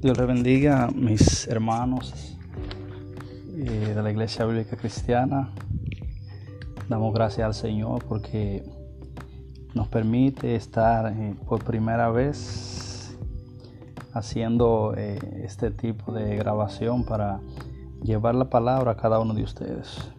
Dios le bendiga mis hermanos eh, de la Iglesia Bíblica Cristiana. Damos gracias al Señor porque nos permite estar eh, por primera vez haciendo eh, este tipo de grabación para llevar la palabra a cada uno de ustedes.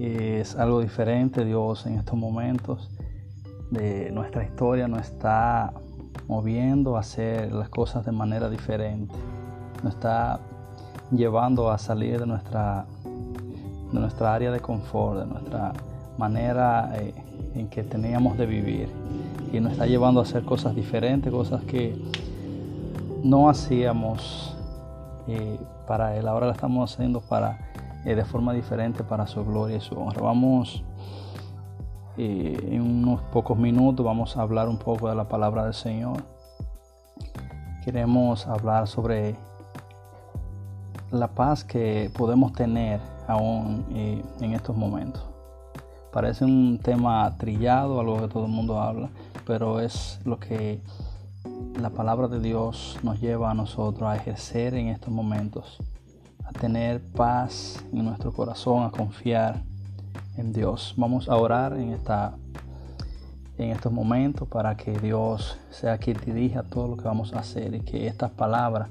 Es algo diferente, Dios en estos momentos de nuestra historia nos está moviendo a hacer las cosas de manera diferente. Nos está llevando a salir de nuestra, de nuestra área de confort, de nuestra manera eh, en que teníamos de vivir. Y nos está llevando a hacer cosas diferentes, cosas que no hacíamos eh, para Él. Ahora las estamos haciendo para, eh, de forma diferente para su gloria y su honra. Vamos en unos pocos minutos vamos a hablar un poco de la palabra del Señor. Queremos hablar sobre la paz que podemos tener aún eh, en estos momentos. Parece un tema trillado, algo que todo el mundo habla, pero es lo que la palabra de Dios nos lleva a nosotros a ejercer en estos momentos, a tener paz en nuestro corazón, a confiar en Dios. Vamos a orar en, esta, en estos momentos para que Dios sea quien dirija todo lo que vamos a hacer y que estas palabras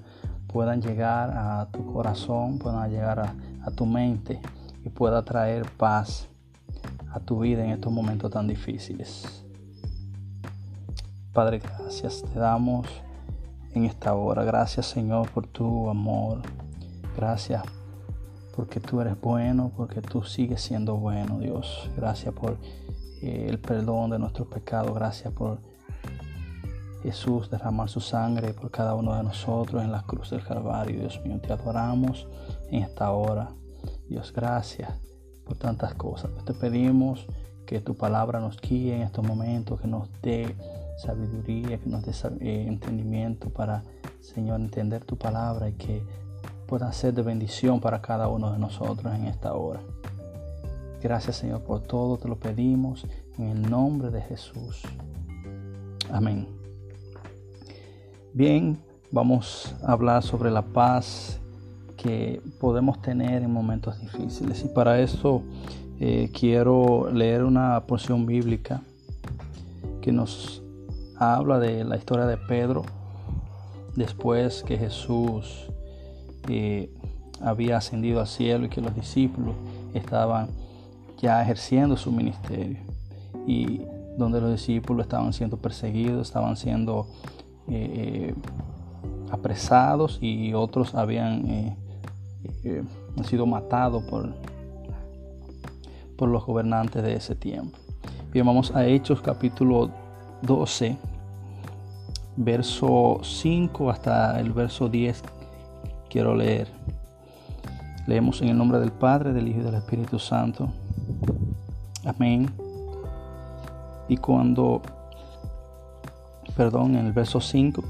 puedan llegar a tu corazón, puedan llegar a, a tu mente y pueda traer paz a tu vida en estos momentos tan difíciles. Padre, gracias te damos en esta hora. Gracias Señor por tu amor. Gracias porque tú eres bueno, porque tú sigues siendo bueno, Dios. Gracias por eh, el perdón de nuestros pecados, gracias por Jesús derramar su sangre por cada uno de nosotros en la cruz del Calvario. Dios mío, te adoramos en esta hora. Dios, gracias por tantas cosas. Te pedimos que tu palabra nos guíe en estos momentos, que nos dé sabiduría, que nos dé eh, entendimiento para, Señor, entender tu palabra y que pueda ser de bendición para cada uno de nosotros en esta hora. Gracias Señor por todo, te lo pedimos en el nombre de Jesús. Amén. Bien, vamos a hablar sobre la paz que podemos tener en momentos difíciles. Y para eso eh, quiero leer una porción bíblica que nos habla de la historia de Pedro después que Jesús había ascendido al cielo y que los discípulos estaban ya ejerciendo su ministerio y donde los discípulos estaban siendo perseguidos, estaban siendo eh, eh, apresados y otros habían eh, sido matados por, por los gobernantes de ese tiempo. Bien, vamos a Hechos capítulo 12, verso 5 hasta el verso 10 quiero leer. Leemos en el nombre del Padre, del Hijo y del Espíritu Santo. Amén. Y cuando, perdón, en el verso 5,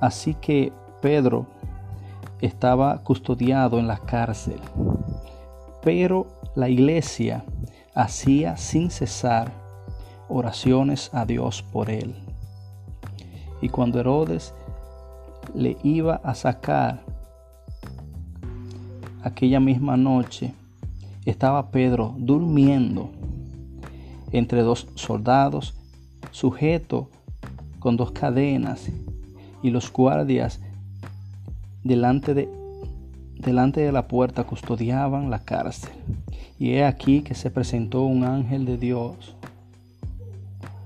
así que Pedro estaba custodiado en la cárcel, pero la iglesia hacía sin cesar oraciones a Dios por él. Y cuando Herodes le iba a sacar aquella misma noche estaba Pedro durmiendo entre dos soldados, sujeto con dos cadenas, y los guardias delante de, la puerta custodiaban la cárcel. Y he aquí que se presentó un ángel de Dios,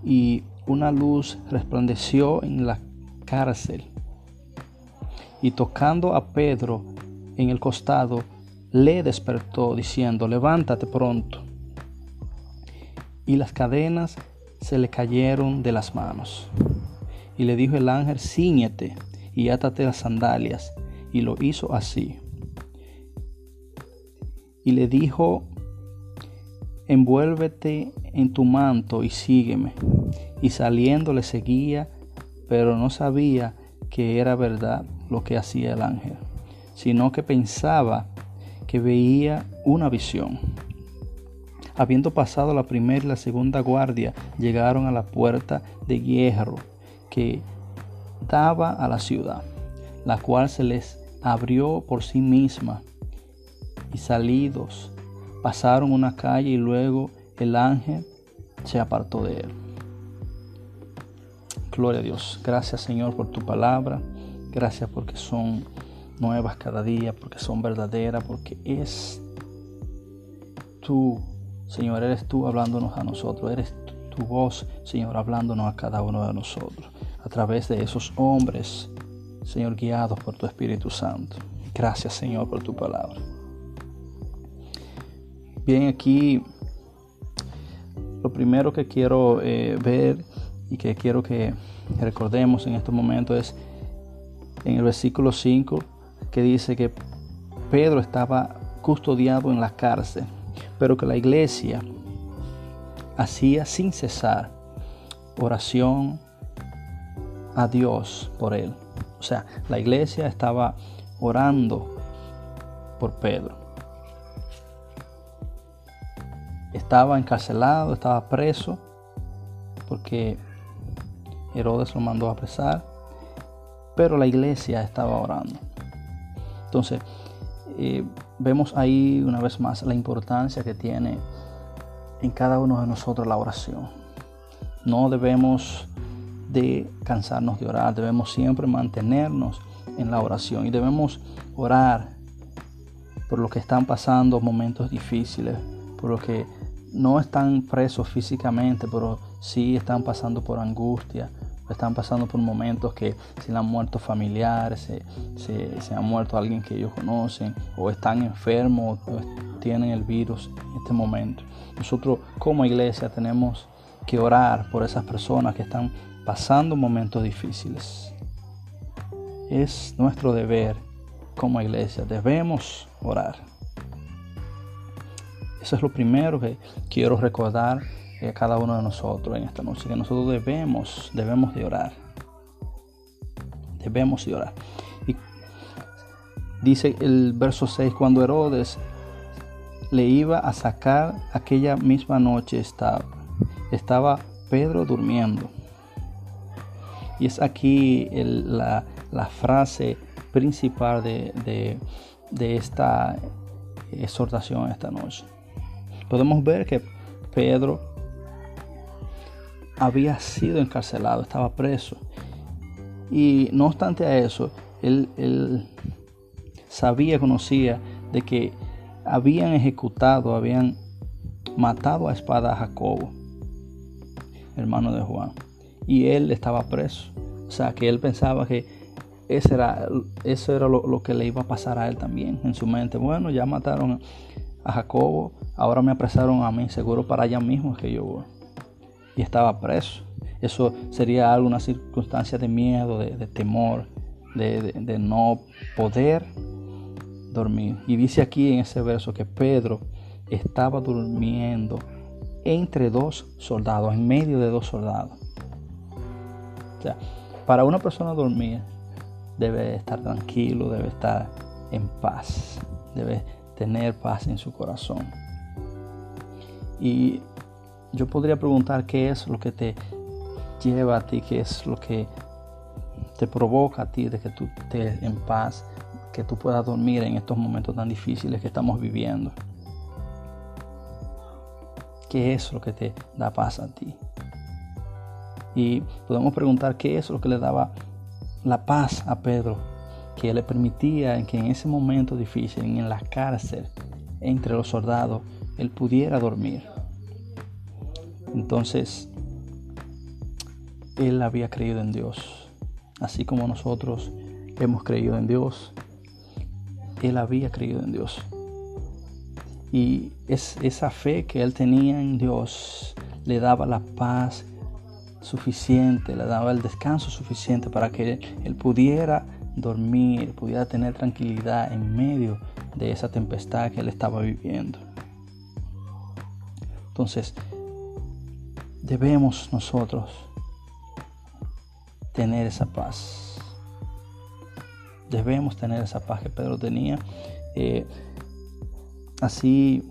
y una luz resplandeció en la cárcel. Y tocando a Pedro, en el costado, le despertó diciendo, levántate pronto. Y las cadenas se le cayeron de las manos. Y le dijo el ángel, ciñete y átate las sandalias. Y lo hizo así. Y le dijo, envuélvete en tu manto y sígueme. Y saliendo le seguía, pero no sabía que era verdad lo que hacía el ángel sino que pensaba que veía una visión. Habiendo pasado la primera y la segunda guardia, llegaron a la puerta de hierro que daba a la ciudad, la cual se les abrió por sí misma, y salidos pasaron una calle y luego el ángel se apartó de él. Gloria a Dios. Gracias Señor por tu palabra. Gracias porque son nuevas cada día, porque son verdaderas, porque es tú, Señor, eres tú hablándonos a nosotros. Eres tu voz, Señor, hablándonos a cada uno de nosotros. A través de esos hombres, Señor, guiados por tu Espíritu Santo. Gracias Señor por tu palabra. Bien, aquí lo primero que quiero eh, ver y que quiero que recordemos en este momento es en el versículo 5 que dice que Pedro estaba custodiado en la cárcel, pero que la iglesia hacía sin cesar oración a Dios por él. O sea, la iglesia estaba orando por Pedro. Estaba encarcelado, estaba preso, porque Herodes lo mandó a apresar, pero la iglesia estaba orando. Entonces, eh, vemos ahí una vez más la importancia que tiene en cada uno de nosotros la oración. No debemos de cansarnos de orar, debemos siempre mantenernos en la oración y debemos orar por lo que están pasando momentos difíciles, por lo que no están presos físicamente, pero sí están pasando por angustia, están pasando por momentos que se le han muerto familiares, se, se, ha muerto alguien que ellos conocen, o están enfermos, o tienen el virus en este momento. Nosotros como iglesia tenemos que orar por esas personas que están pasando momentos difíciles. Es nuestro deber como iglesia, debemos orar. Eso es lo primero que quiero recordar cada uno de nosotros en esta noche, que nosotros debemos, debemos de orar. Debemos de orar. Y dice el verso 6, cuando Herodes le iba a sacar aquella misma noche estaba, estaba Pedro durmiendo. Y es aquí la, frase principal de, de esta exhortación esta noche. Podemos ver que Pedro había sido encarcelado, estaba preso. Y no obstante a eso, él, sabía, conocía de que habían ejecutado, habían matado a espada a Jacobo, hermano de Juan. Y él estaba preso. O sea, que él pensaba que ese era, eso era lo, lo, que le iba a pasar a él también en su mente. Bueno, ya mataron a Jacobo, ahora me apresaron a mí, seguro para allá mismo es que yo voy y estaba preso. Eso sería alguna circunstancia de miedo, de, temor, de, no poder dormir. Y dice aquí en ese verso que Pedro estaba durmiendo entre dos soldados, en medio de dos soldados. O sea, para una persona dormir debe estar tranquilo, debe estar en paz, debe tener paz en su corazón. Y yo podría preguntar qué es lo que te lleva a ti, qué es lo que te provoca a ti de que tú estés en paz, que tú puedas dormir en estos momentos tan difíciles que estamos viviendo. ¿Qué es lo que te da paz a ti? Y podemos preguntar qué es lo que le daba la paz a Pedro, que le permitía que en ese momento difícil, en la cárcel, entre los soldados, él pudiera dormir. Entonces, él había creído en Dios, así como nosotros hemos creído en Dios. Él había creído en Dios. Y es, esa fe que él tenía en Dios le daba la paz suficiente, le daba el descanso suficiente para que él pudiera dormir, pudiera tener tranquilidad en medio de esa tempestad que él estaba viviendo. Entonces, debemos nosotros tener esa paz. Debemos tener esa paz que Pedro tenía. Eh, así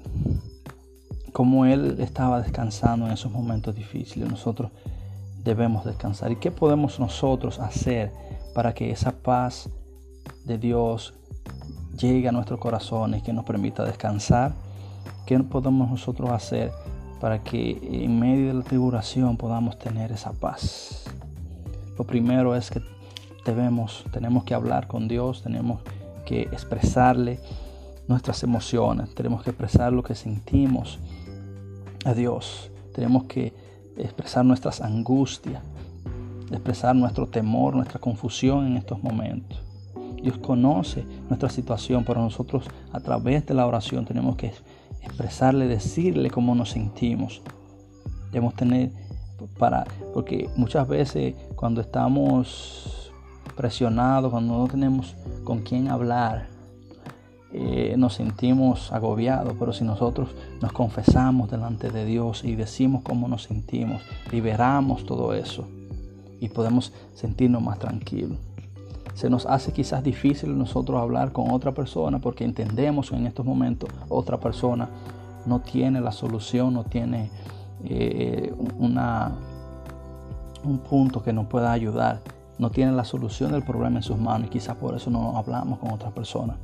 como él estaba descansando en esos momentos difíciles, nosotros debemos descansar. ¿Y qué podemos nosotros hacer para que esa paz de Dios llegue a nuestros corazones, que nos permita descansar. ¿Qué podemos nosotros hacer para que en medio de la tribulación podamos tener esa paz? Lo primero es que debemos, tenemos que hablar con Dios, tenemos que expresarle nuestras emociones, tenemos que expresar lo que sentimos a Dios, tenemos que expresar nuestras angustias, expresar nuestro temor, nuestra confusión en estos momentos. Dios conoce nuestra situación, pero nosotros a través de la oración tenemos que expresarle, decirle cómo nos sentimos. Debemos tener para, porque muchas veces cuando estamos presionados, cuando no tenemos con quién hablar, eh, nos sentimos agobiados, pero si nosotros nos confesamos delante de Dios y decimos cómo nos sentimos, liberamos todo eso y podemos sentirnos más tranquilos. Se nos hace quizás difícil nosotros hablar con otra persona porque entendemos que en estos momentos otra persona no tiene la solución, no tiene eh, una, un punto que nos pueda ayudar, no tiene la solución del problema en sus manos y quizás por eso no hablamos con otra persona.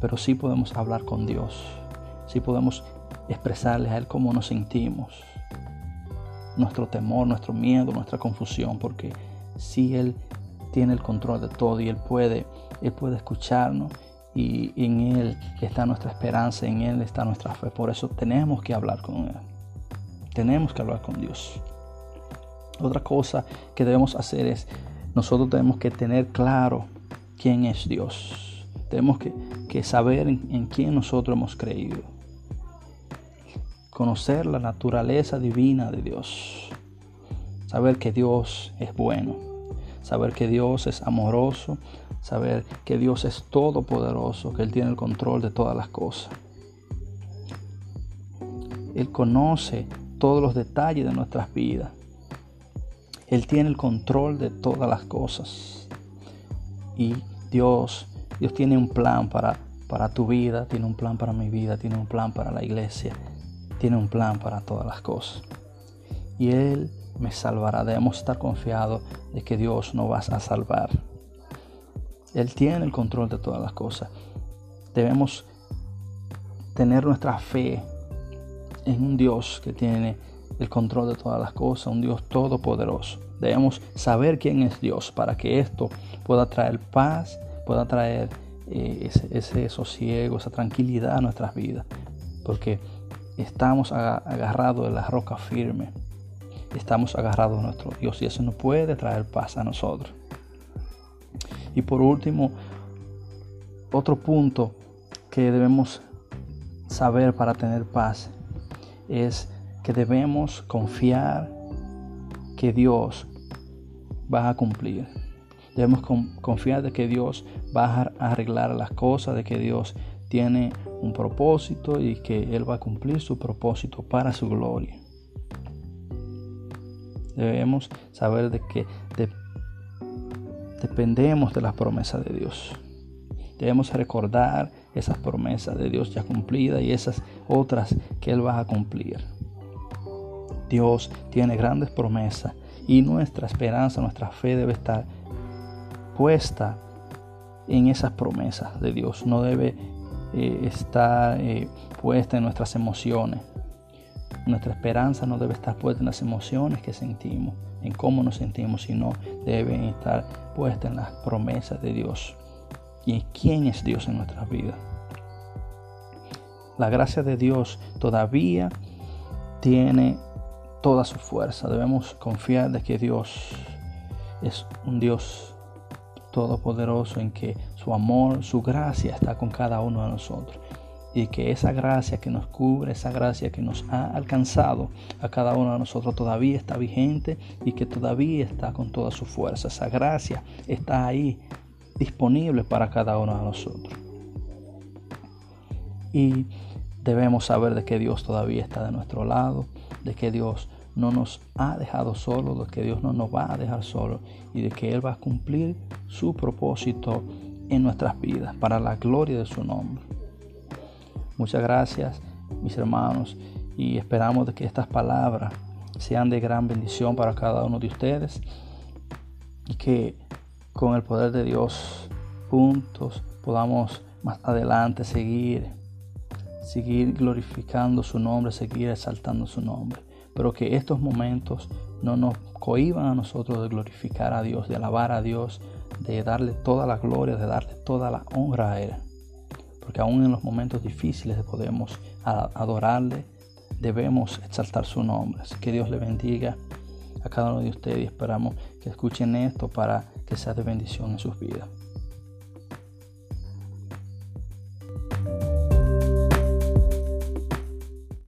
Pero sí podemos hablar con Dios, sí podemos expresarle a Él cómo nos sentimos, nuestro temor, nuestro miedo, nuestra confusión, porque si Él tiene el control de todo y Él puede, Él puede escucharnos y en Él está nuestra esperanza, en Él está nuestra fe. Por eso tenemos que hablar con Él. Tenemos que hablar con Dios. Otra cosa que debemos hacer es, nosotros tenemos que tener claro quién es Dios. Tenemos que, saber en, en quién nosotros hemos creído conocer la naturaleza divina de Dios, saber que Dios es bueno, saber que Dios es amoroso, saber que Dios es todopoderoso, que Él tiene el control de todas las cosas. Él conoce todos los detalles de nuestras vidas. Él tiene el control de todas las cosas. Y Dios, Dios tiene un plan para, para tu vida, tiene un plan para mi vida, tiene un plan para la iglesia, tiene un plan para todas las cosas. Y Él me salvará. Debemos estar confiados de que Dios nos va a salvar. Él tiene el control de todas las cosas. Debemos tener nuestra fe en un Dios que tiene el control de todas las cosas, un Dios todopoderoso. Debemos saber quién es Dios para que esto pueda traer paz, pueda traer eh, ese, ese, sosiego, esa tranquilidad a nuestras vidas. Porque estamos agarrados de la roca firme. Estamos agarrados a nuestro Dios y eso no puede traer paz a nosotros. Y por último, otro punto que debemos saber para tener paz es que debemos confiar que Dios va a cumplir. Debemos confiar de que Dios va a arreglar las cosas, de que Dios tiene un propósito y que Él va a cumplir su propósito para su gloria. Debemos saber de que dependemos de las promesas de Dios. Debemos recordar esas promesas de Dios ya cumplidas y esas otras que Él va a cumplir. Dios tiene grandes promesas y nuestra esperanza, nuestra fe debe estar puesta en esas promesas de Dios. No debe eh, está eh, puesta en nuestras emociones. Nuestra esperanza no debe estar puesta en las emociones que sentimos, en cómo nos sentimos, sino debe estar puesta en las promesas de Dios y en quién es Dios en nuestras vidas. La gracia de Dios todavía tiene toda su fuerza. Debemos confiar de que Dios es un Dios todopoderoso en que su amor, su gracia está con cada uno de nosotros. Y que esa gracia que nos cubre, esa gracia que nos ha alcanzado a cada uno de nosotros todavía está vigente y que todavía está con toda su fuerza. Esa gracia está ahí disponible para cada uno de nosotros. Y debemos saber de que Dios todavía está de nuestro lado, de que Dios no nos ha dejado solos, de que Dios no nos va a dejar solos y de que Él va a cumplir su propósito en nuestras vidas para la gloria de su nombre. Muchas gracias, mis hermanos, y esperamos que estas palabras sean de gran bendición para cada uno de ustedes y que con el poder de Dios juntos podamos más adelante seguir, seguir glorificando su nombre, seguir exaltando su nombre. Pero que estos momentos no nos cohiban a nosotros de glorificar a Dios, de alabar a Dios, de darle toda la gloria, de darle toda la honra a Él. Porque aún en los momentos difíciles podemos adorarle, debemos exaltar su nombre. Así que Dios le bendiga a cada uno de ustedes y esperamos que escuchen esto para que sea de bendición en sus vidas.